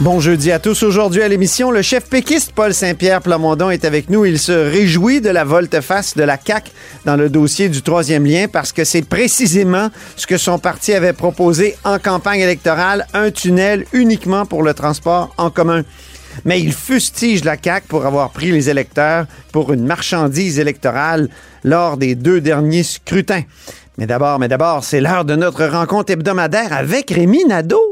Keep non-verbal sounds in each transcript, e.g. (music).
Bon jeudi à tous. Aujourd'hui à l'émission, le chef péquiste Paul Saint-Pierre Plamondon est avec nous. Il se réjouit de la volte-face de la CAQ dans le dossier du troisième lien parce que c'est précisément ce que son parti avait proposé en campagne électorale, un tunnel uniquement pour le transport en commun. Mais il fustige la CAQ pour avoir pris les électeurs pour une marchandise électorale lors des deux derniers scrutins. Mais d'abord, mais d'abord, c'est l'heure de notre rencontre hebdomadaire avec Rémi Nadeau.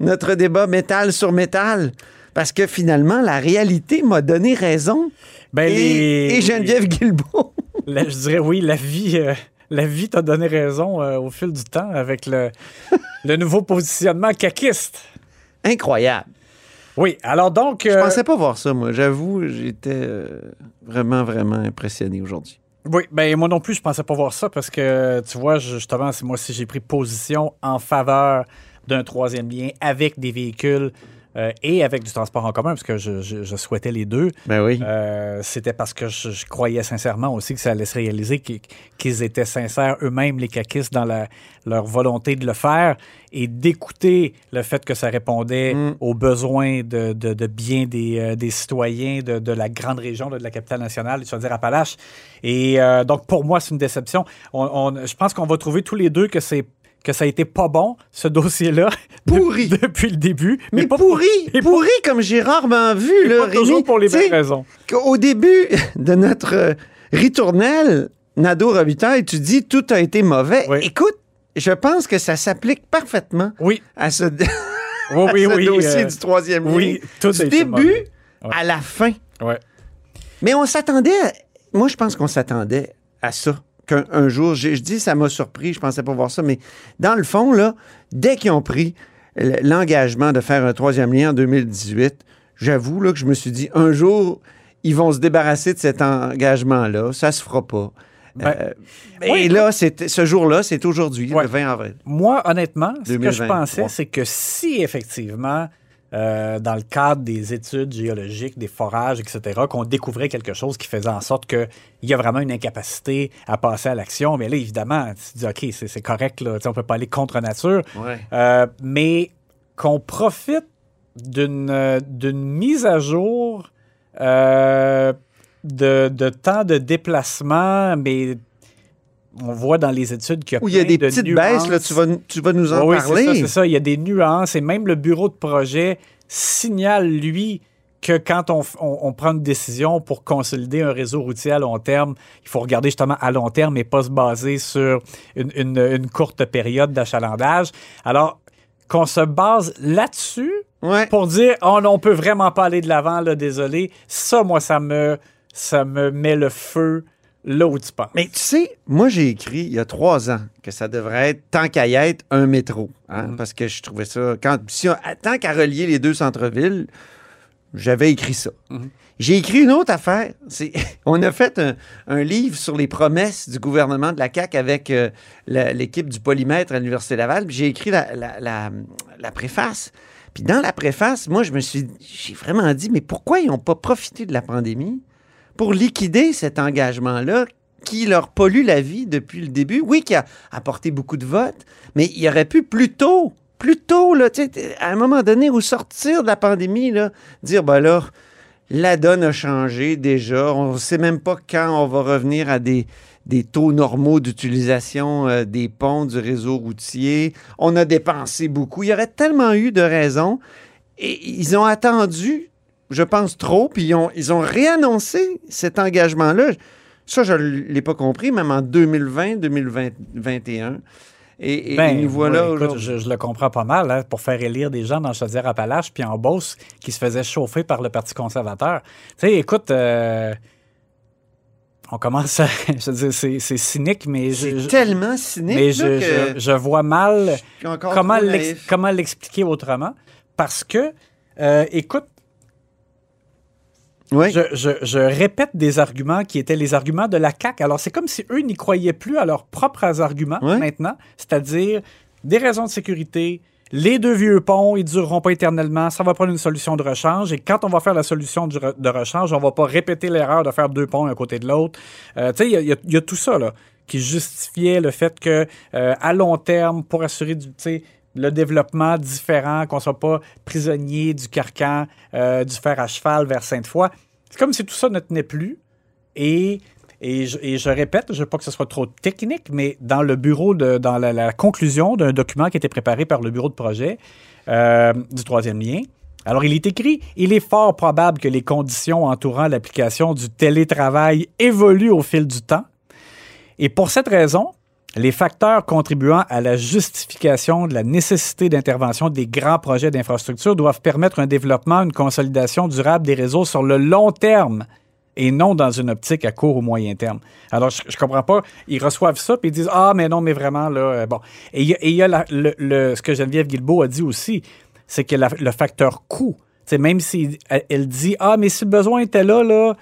notre débat métal sur métal, parce que finalement, la réalité m'a donné raison. Ben, et, les- et Geneviève Guilbeault. (laughs) Je dirais, oui, la vie, euh, la vie t'a donné raison euh, au fil du temps avec le, (laughs) le nouveau positionnement caquiste. Incroyable. Oui, alors donc. Je euh, pensais pas voir ça, moi. J'avoue, j'étais euh, vraiment, vraiment impressionné aujourd'hui. Oui, ben moi non plus, je pensais pas voir ça parce que, tu vois, je- justement, c'est moi aussi, j'ai pris position en faveur d'un troisième lien avec des véhicules euh, et avec du transport en commun, parce que je, je- je souhaitais les deux. Ben oui. Euh, C'était parce que je, je croyais sincèrement aussi que ça allait se réaliser, qu'ils étaient sincères eux-mêmes, les caquistes, dans la- leur volonté de le faire et d'écouter le fait que ça répondait Mm. aux besoins de, de, de bien des, euh, des citoyens de, de la grande région, de la capitale nationale, c'est-à-dire Appalaches. Et donc, pour moi, c'est une déception. On- on- je pense qu'on va trouver tous les deux que c'est que ça a été pas bon, ce dossier-là, de- Pourri. (laughs) depuis le début. Mais, pas pourri, pas- pourri comme j'ai rarement vu, et là, pas toujours pour les mêmes raisons. Au début (laughs) de notre euh, ritournelle, Nadeau Robitaille, tu dis tout a été mauvais. Oui. Écoute, je pense que ça s'applique parfaitement Oui, à ce, oui, (laughs) à oui, ce oui. dossier euh, du troisième oui, tout du début. Ouais. à la fin. Ouais. Mais on s'attendait, à- moi je pense qu'on s'attendait à ça. Qu'un un jour, je dis ça m'a surpris, je pensais pas voir ça, mais dans le fond, là, dès qu'ils ont pris l'engagement de faire un troisième lien en 2018, j'avoue là, que je me suis dit, un jour, ils vont se débarrasser de cet engagement-là, ça se fera pas. Ben, Euh, oui. et là, c'est- ce jour-là, c'est aujourd'hui, Ouais. le 20 avril. Moi, honnêtement, ce que je 2023. pensais, c'est que si effectivement, euh, dans le cadre des études géologiques, des forages, etc., qu'on découvrait quelque chose qui faisait en sorte qu'il y a vraiment une incapacité à passer à l'action, mais là, évidemment, tu te dis, OK, c'est correct, là, on peut pas aller contre nature, Ouais. Euh, mais qu'on profite d'une d'une mise à jour euh, de, de temps de déplacement, mais on voit dans les études qu'il y a Où il y a plein des de petites nuances. baisses, là, tu vas, tu vas nous en Oui, oui, c'est parler. ça, c'est ça. Il y a des nuances et même le bureau de projet signale, lui, que quand on, on- on prend une décision pour consolider un réseau routier à long terme, il faut regarder justement à long terme et pas se baser sur une, une- une courte période d'achalandage. Alors, qu'on se base là-dessus Ouais. pour dire oh non, on peut vraiment pas aller de l'avant, là, désolé. Ça, moi, ça me, ça me met le feu là où tu penses. Mais tu sais, moi, j'ai écrit il y a trois ans que ça devrait être, tant qu'à y être, un métro. hein, Mhm. Parce que je trouvais ça. Quand, si on- tant qu'à relier les deux centres-villes, j'avais écrit ça. Mhm. J'ai écrit une autre affaire. (laughs) On a fait un, un livre sur les promesses du gouvernement de la CAQ avec euh, l'équipe du polymètre à l'Université Laval. J'ai écrit la, la- la- la préface. Puis dans la préface, moi, je me suis, j'ai vraiment dit, mais pourquoi ils n'ont pas profité de la pandémie pour liquider cet engagement-là qui leur pollue la vie depuis le début. Oui, qui a apporté beaucoup de votes, mais il aurait pu plus tôt, plus tôt, là, à un moment donné, au sortir de la pandémie, là, dire, ben là, la donne a changé déjà. On ne sait même pas quand on va revenir à des, des taux normaux d'utilisation euh, des ponts, du réseau routier. On a dépensé beaucoup. Il y aurait tellement eu de raisons. Et ils ont attendu, je pense, trop, puis ils ont, ils ont réannoncé cet engagement-là. Ça, je ne l'ai pas compris, même en 2020, 2021. Et, et Ben, nous voilà écoute, je, je le comprends pas mal, hein, pour faire élire des gens dans Chaudière-Appalaches puis en Beauce qui se faisaient chauffer par le Parti conservateur. Tu sais, écoute, euh, on commence à... (laughs) Je veux dire, c'est, cynique, mais je... C'est tellement cynique mais je, que je- je vois mal comment l'expliquer autrement. Parce que, euh, écoute, Oui. je, je- je répète des arguments qui étaient les arguments de la CAQ. Alors, c'est comme si eux n'y croyaient plus à leurs propres arguments maintenant, c'est-à-dire des raisons de sécurité. Les deux vieux ponts, ils dureront pas éternellement. Ça va prendre une solution de rechange. Et quand on va faire la solution de rechange, on va pas répéter l'erreur de faire deux ponts un côté de l'autre. Euh, tu sais, il y a- y, y tout ça là, qui justifiait le fait que euh, à long terme, pour assurer du, le développement différent, qu'on soit pas prisonnier du carcan euh, du fer à cheval vers Sainte-Foy. C'est comme si tout ça ne tenait plus. Et, et, je, répète, je veux pas que ce soit trop technique, mais dans le bureau, de, dans la, la conclusion d'un document qui a été préparé par le bureau de projet euh, du troisième lien, alors il est écrit, il est fort probable que les conditions entourant l'application du télétravail évoluent au fil du temps. Et pour cette raison, les facteurs contribuant à la justification de la nécessité d'intervention des grands projets d'infrastructure doivent permettre un développement, une consolidation durable des réseaux sur le long terme et non dans une optique à court ou moyen terme. Alors, je, je comprends pas. Ils reçoivent ça puis ils disent Ah, mais non, mais vraiment, là, euh, bon. Et il y a, le, ce que Geneviève Guilbeault a dit aussi, c'est que le facteur coût, même si elle dit Ah, mais si le besoin était là, là,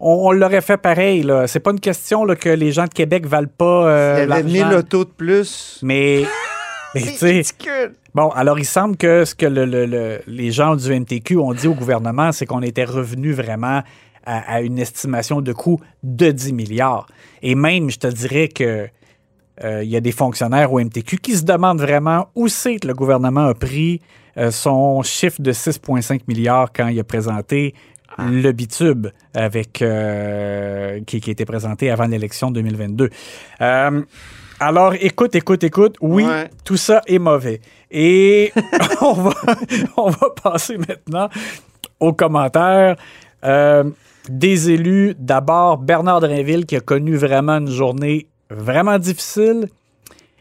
on, on l'aurait fait pareil. Là. C'est pas une question là, que les gens de Québec valent pas. euh, Il y avait l'argent. 1000 autos de plus. Mais. (laughs) mais C'est. Bon, alors il semble que ce que le- le- le- les gens du MTQ ont dit au gouvernement, c'est qu'on était revenu vraiment à, à une estimation de coût de 10 milliards. Et même, je te dirais que euh, il y a des fonctionnaires au MTQ qui se demandent vraiment où c'est que le gouvernement a pris euh, son chiffre de 6,5 milliards quand il a présenté le bitube avec euh, qui, qui a été présenté avant l'élection 2022. Euh, alors, écoute, écoute, écoute. Oui, Ouais. tout ça est mauvais. Et (laughs) on, va, on va passer maintenant aux commentaires. Euh, des élus, d'abord Bernard Drinville qui a connu vraiment une journée vraiment difficile.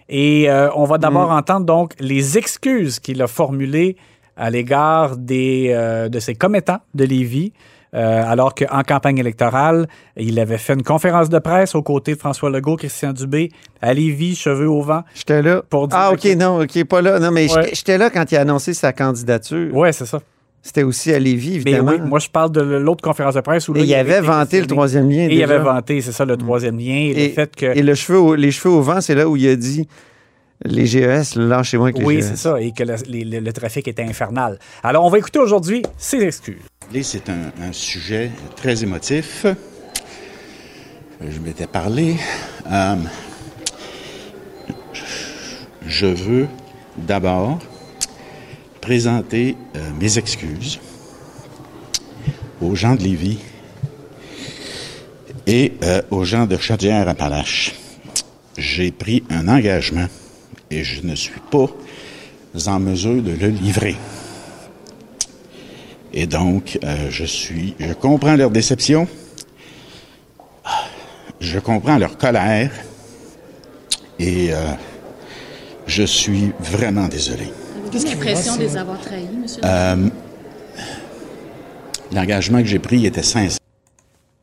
Et euh, on va d'abord entendre donc les excuses qu'il a formulées à l'égard des, euh, de ses commettants de Lévis. euh, alors qu'en campagne électorale, il avait fait une conférence de presse aux côtés de François Legault, Christian Dubé, à Lévis, cheveux au vent. J'étais là. Pour dire ah, OK, que- non, OK, pas là. Non, mais Ouais. j'étais- là quand il a annoncé sa candidature. Ouais, c'est ça. C'était aussi à Lévis, Mais évidemment. oui, moi, je parle de l'autre conférence de presse où là, Et il avait vanté le troisième lien. Et il déjà. avait vanté, c'est ça, le troisième lien. Et, Et- le fait que. Et le cheveu au- les cheveux au vent, c'est là où il a dit les GES, lâchez-moi avec les Oui, GES. c'est ça, et que le, les- le- le trafic était infernal. Alors, on va écouter aujourd'hui ses excuses. C'est un, un sujet très émotif. Je m'étais parlé. Euh, je veux d'abord présenter euh, mes excuses aux gens de Lévis et euh, aux gens de Chaudière-Appalaches. J'ai pris un engagement et je ne suis pas en mesure de le livrer. Et donc, euh, je suis, je comprends leur déception, je comprends leur colère, et euh, je suis vraiment désolé. Avez-vous l'impression de les avoir trahis, monsieur? Euh, L'engagement que j'ai pris était sincère.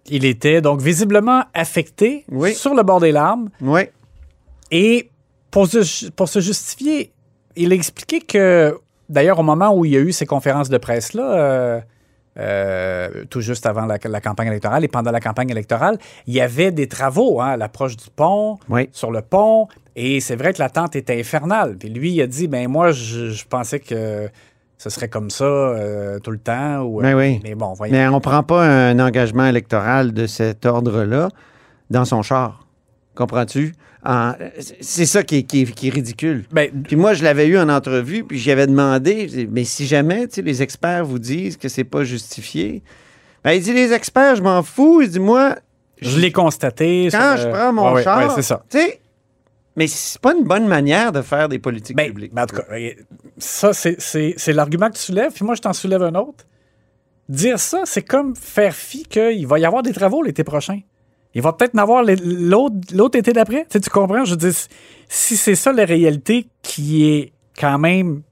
Il était donc visiblement affecté Oui. sur le bord des larmes. Oui. Et pour se, pour se justifier, il a expliqué que, d'ailleurs, au moment où il y a eu ces conférences de presse-là, euh, euh, tout juste avant la, la campagne électorale et pendant la campagne électorale, il y avait des travaux hein, à l'approche du pont, Oui. sur le pont, et c'est vrai que l'attente était infernale. Puis lui, il a dit, ben moi, je, je pensais que ce serait comme ça euh, tout le temps. Ou, Ben oui. Mais bon, voyons. Mais on prend pas un engagement électoral de cet ordre-là dans son char. Comprends-tu? C'est ça qui est, qui est- qui est ridicule. Ben, Puis moi, je l'avais eu en entrevue, puis j'y avais demandé, mais si jamais, les experts vous disent que c'est pas justifié, ben, il dit, les experts, je m'en fous. Il dit, moi, je l'ai constaté. quand je prends mon ouais, char, ouais, c'est ça. mais c'est pas une bonne manière de faire des politiques Ben, publiques. ben, en tout cas, euh, ça, c'est l'argument que tu soulèves, puis moi, je t'en soulève un autre. Dire ça, c'est comme faire fi qu'il va y avoir des travaux l'été prochain. Il va peut-être en avoir l'autre été d'après. Tu, sais, tu comprends? Je veux dire, si- c'est ça la réalité qui est quand même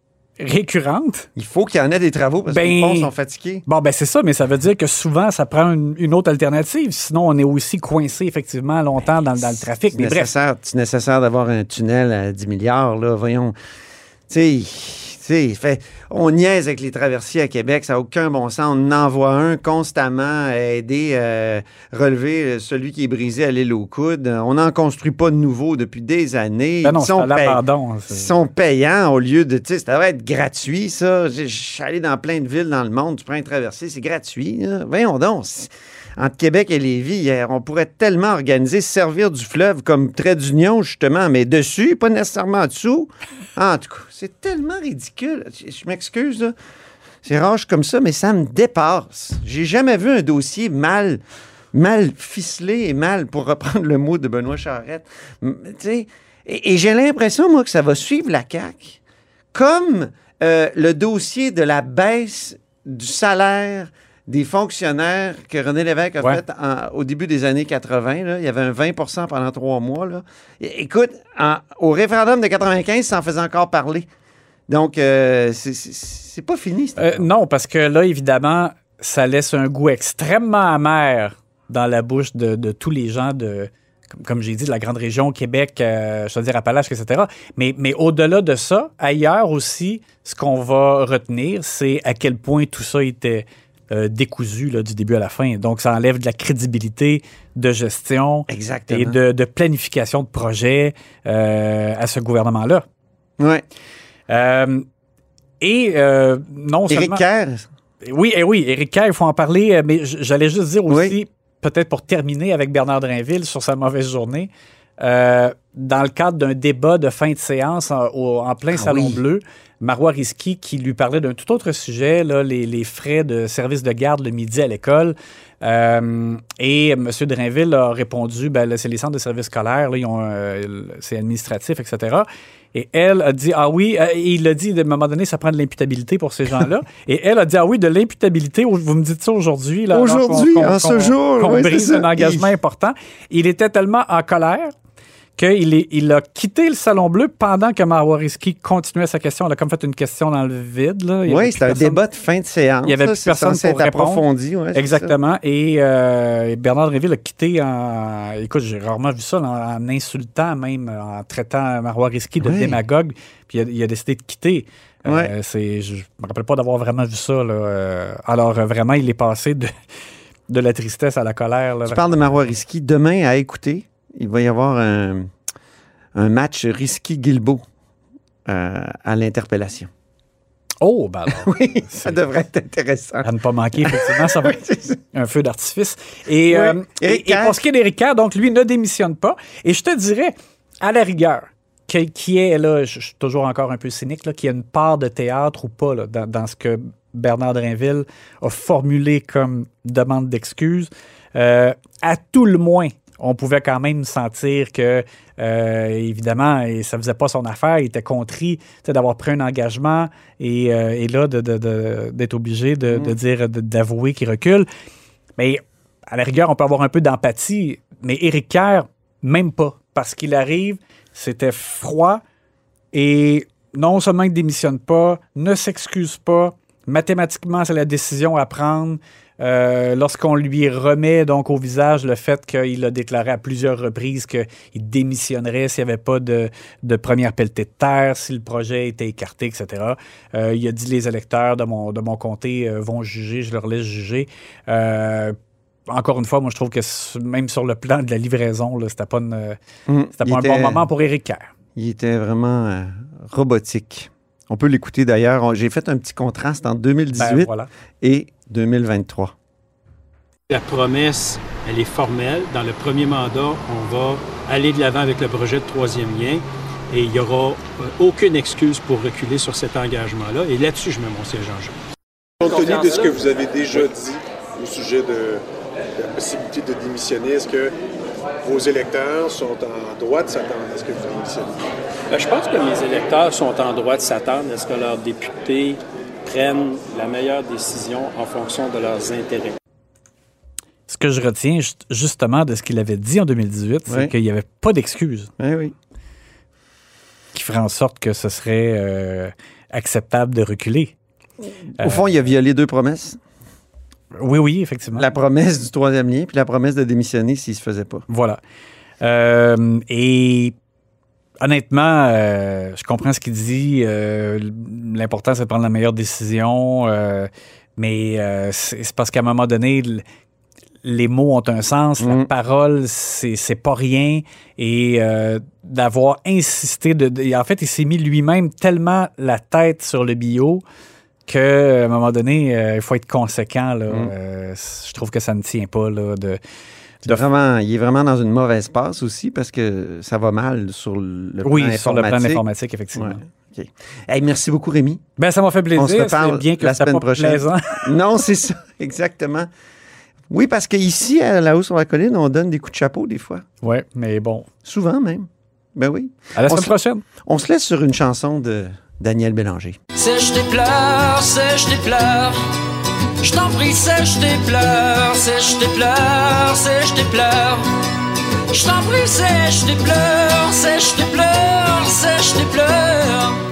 récurrente, Il faut qu'il y en ait des travaux parce que Ben- les ponts sont fatigués. bon, ben c'est ça, mais ça veut dire que souvent, ça prend une, une autre alternative. Sinon, on est aussi coincé effectivement longtemps dans, dans le trafic. C'est nécessaire, nécessaire d'avoir un tunnel à 10 milliards, là. Voyons. Tu sais, sais, fait, on niaise avec les traversiers à Québec, ça n'a aucun bon sens. On en envoie un constamment à aider euh, relever euh, celui qui est brisé à l'île aux coudes. On n'en construit pas de nouveau depuis des années. ben non, Ils sont à payants au lieu de. Tu sais, ça devrait être gratuit, ça. Je suis allé dans plein de villes dans le monde, tu prends un traversier, c'est gratuit. Voyons donc. Entre Québec et Lévis, hier, on pourrait tellement organiser, se servir du fleuve comme trait d'union, justement, mais dessus, pas nécessairement en dessous. En tout cas, c'est tellement ridicule. Je, m'excuse. C'est rage comme ça, mais ça me dépasse. J'ai jamais vu un dossier mal, mal ficelé et mal, pour reprendre le mot de Benoît sais, et, et j'ai l'impression, moi, que ça va suivre la CAQ. Comme euh, le dossier de la baisse du salaire des fonctionnaires que René Lévesque a Ouais. fait en- au début des années 80. là. Il y avait un 20% pendant trois mois. Là. Écoute, en- au référendum de 95, ça en faisait encore parler. Donc, euh, c'est- pas fini. Euh, non, parce que là, évidemment, ça laisse un goût extrêmement amer dans la bouche de, de tous les gens de, comme, comme j'ai dit, de la grande région, Québec, euh, je veux dire Appalaches, etc. Mais, mais au-delà de ça, ailleurs aussi, ce qu'on va retenir, c'est à quel point tout ça était euh, décousu là, du début à la fin. Donc, ça enlève de la crédibilité de gestion Exactement. et de, de planification de projet euh, à ce gouvernement-là. Ouais. Euh, et non Éric seulement... Kerr, Oui, eh oui, Éric Kerr, il faut en parler, mais j'allais juste dire aussi, Oui. peut-être pour terminer avec Bernard Drinville sur sa mauvaise journée, euh, dans le cadre d'un débat de fin de séance en, au- en plein Ah Salon oui. Bleu, Marois Risky qui lui parlait d'un tout autre sujet, là, les, les frais de service de garde le midi à l'école. Euh, et M. Drainville a répondu, ben, c'est les centres de services scolaires, euh, c'est administratif, etc. Et elle a dit, ah oui, euh, il a dit, à un moment donné, ça prend de l'imputabilité pour ces gens-là. (laughs) et elle a dit, ah oui, de l'imputabilité, vous me dites ça aujourd'hui. Aujourd'hui, en ce jour, Qu'on oui, brise un engagement important. Il était tellement en colère qu'il est- il a quitté le Salon Bleu pendant que Marwariski continuait sa question. Elle a comme fait une question dans le vide. Là. Il Oui, c'était un débat de fin de séance. Il y avait là. plus personne pour répondre. approfondi, ouais, Exactement. Et euh, Bernard Drinville a quitté en. Écoute, j'ai rarement vu ça, en insultant même, en traitant Marois Risky de Oui. démagogue. Puis il a, il a décidé de quitter. Euh, Ouais. c'est, je me rappelle pas d'avoir vraiment vu ça. Là. Euh, alors, euh, vraiment, il est passé de, de la tristesse à la colère. là. Tu parles de Marois Risky. Demain, à écouter, il va y avoir un, un match Risky-Guilbeault euh, à l'interpellation. Oh, ben (laughs) alors. Oui, ça devrait être intéressant. À ne pas manquer, effectivement, ça va (laughs) être un feu d'artifice. Et, Oui. euh, et- et pour ce qui est d'Éric donc lui ne démissionne pas. Et je te dirais, à la rigueur, que- qui est, là, je je suis toujours encore un peu cynique, là, qu'il y a une part de théâtre ou pas là, dans, dans ce que Bernard Drinville a formulé comme demande d'excuses. Euh, à tout le moins, on pouvait quand même sentir que, euh, évidemment, ça faisait pas son affaire, il était contrit d'avoir pris un engagement et, euh, et là, de- de- de- d'être obligé de, de dire, d'avouer qu'il recule. Mais à la rigueur, on peut avoir un peu d'empathie, mais Éric Kerr, même pas. Parce qu'il arrive, c'était froid et non seulement il ne démissionne pas, ne s'excuse pas. Mathématiquement, c'est la décision à prendre. Euh, Lorsqu'on lui remet donc au visage le fait qu'il a déclaré à plusieurs reprises qu'il démissionnerait s'il n'y avait pas de, de première pelletée de terre, si le projet était écarté, etc. Euh, il a dit les électeurs de mon, de mon comté euh, vont juger, je leur laisse juger. Euh, encore une fois, moi, je trouve que même sur le plan de la livraison, c'était pas, une- c'était il pas un bon moment pour Éric Kerr. Il était vraiment robotique. On peut l'écouter d'ailleurs. J'ai fait un petit contraste entre 2018 Ben, voilà. et 2023. La promesse, elle est formelle. Dans le premier mandat, on va aller de l'avant avec le projet de troisième lien et il n'y aura euh, aucune excuse pour reculer sur cet engagement-là. Et là-dessus, je mets mon siège en jeu. Compte tenu de ce que vous avez déjà dit au sujet de, de la possibilité de démissionner, est-ce que vos électeurs sont en droit de s'attendre à ce que vous démissionnez? Ben, je pense que mes électeurs sont en droit de s'attendre à ce que leurs députés prennent la meilleure décision en fonction de leurs intérêts. ce que je retiens ju- justement de ce qu'il avait dit en 2018, c'est Oui. qu'il n'y avait pas d'excuses Oui, oui. qui ferait en sorte que ce serait euh, acceptable de reculer. Au fond, il a violé deux promesses. Oui, oui, effectivement. La promesse du troisième lien, puis la promesse de démissionner s'il se faisait pas. Voilà. Euh, et honnêtement, euh, je comprends ce qu'il dit. Euh, L'important, c'est de prendre la meilleure décision. euh, mais euh, c'est parce qu'à un moment donné, les mots ont un sens, la Mhm. parole, c'est pas rien. Et euh, d'avoir insisté, de, de- en fait, il s'est mis lui-même tellement la tête sur le bio qu'à un moment donné, euh, il faut être conséquent. Là. Mhm. Euh, je trouve que ça ne tient pas là, de, C'est Vraiment, il est vraiment dans une mauvaise passe aussi parce que ça va mal sur le plan Oui, sur le plan informatique. informatique, effectivement. Ouais. OK. Hey, merci beaucoup, Rémi. Ben, ça m'a fait plaisir. On se reparle bien que la semaine pas prochaine. plaisant. (laughs) non, c'est ça, (laughs) exactement. Oui, parce qu'ici, à la hausse sur la colline, on donne des coups de chapeau des fois. Oui, mais bon. Souvent même. Ben oui. À la semaine se- prochaine. On se laisse sur une chanson de Daniel Bélanger. Sèche tes pleurs, sèche tes pleurs. Je t'en prie, sèche tes pleurs, sèche tes pleurs, sèche tes pleurs. Je t'en prie, sèche tes pleurs, sèche sèche tes pleurs.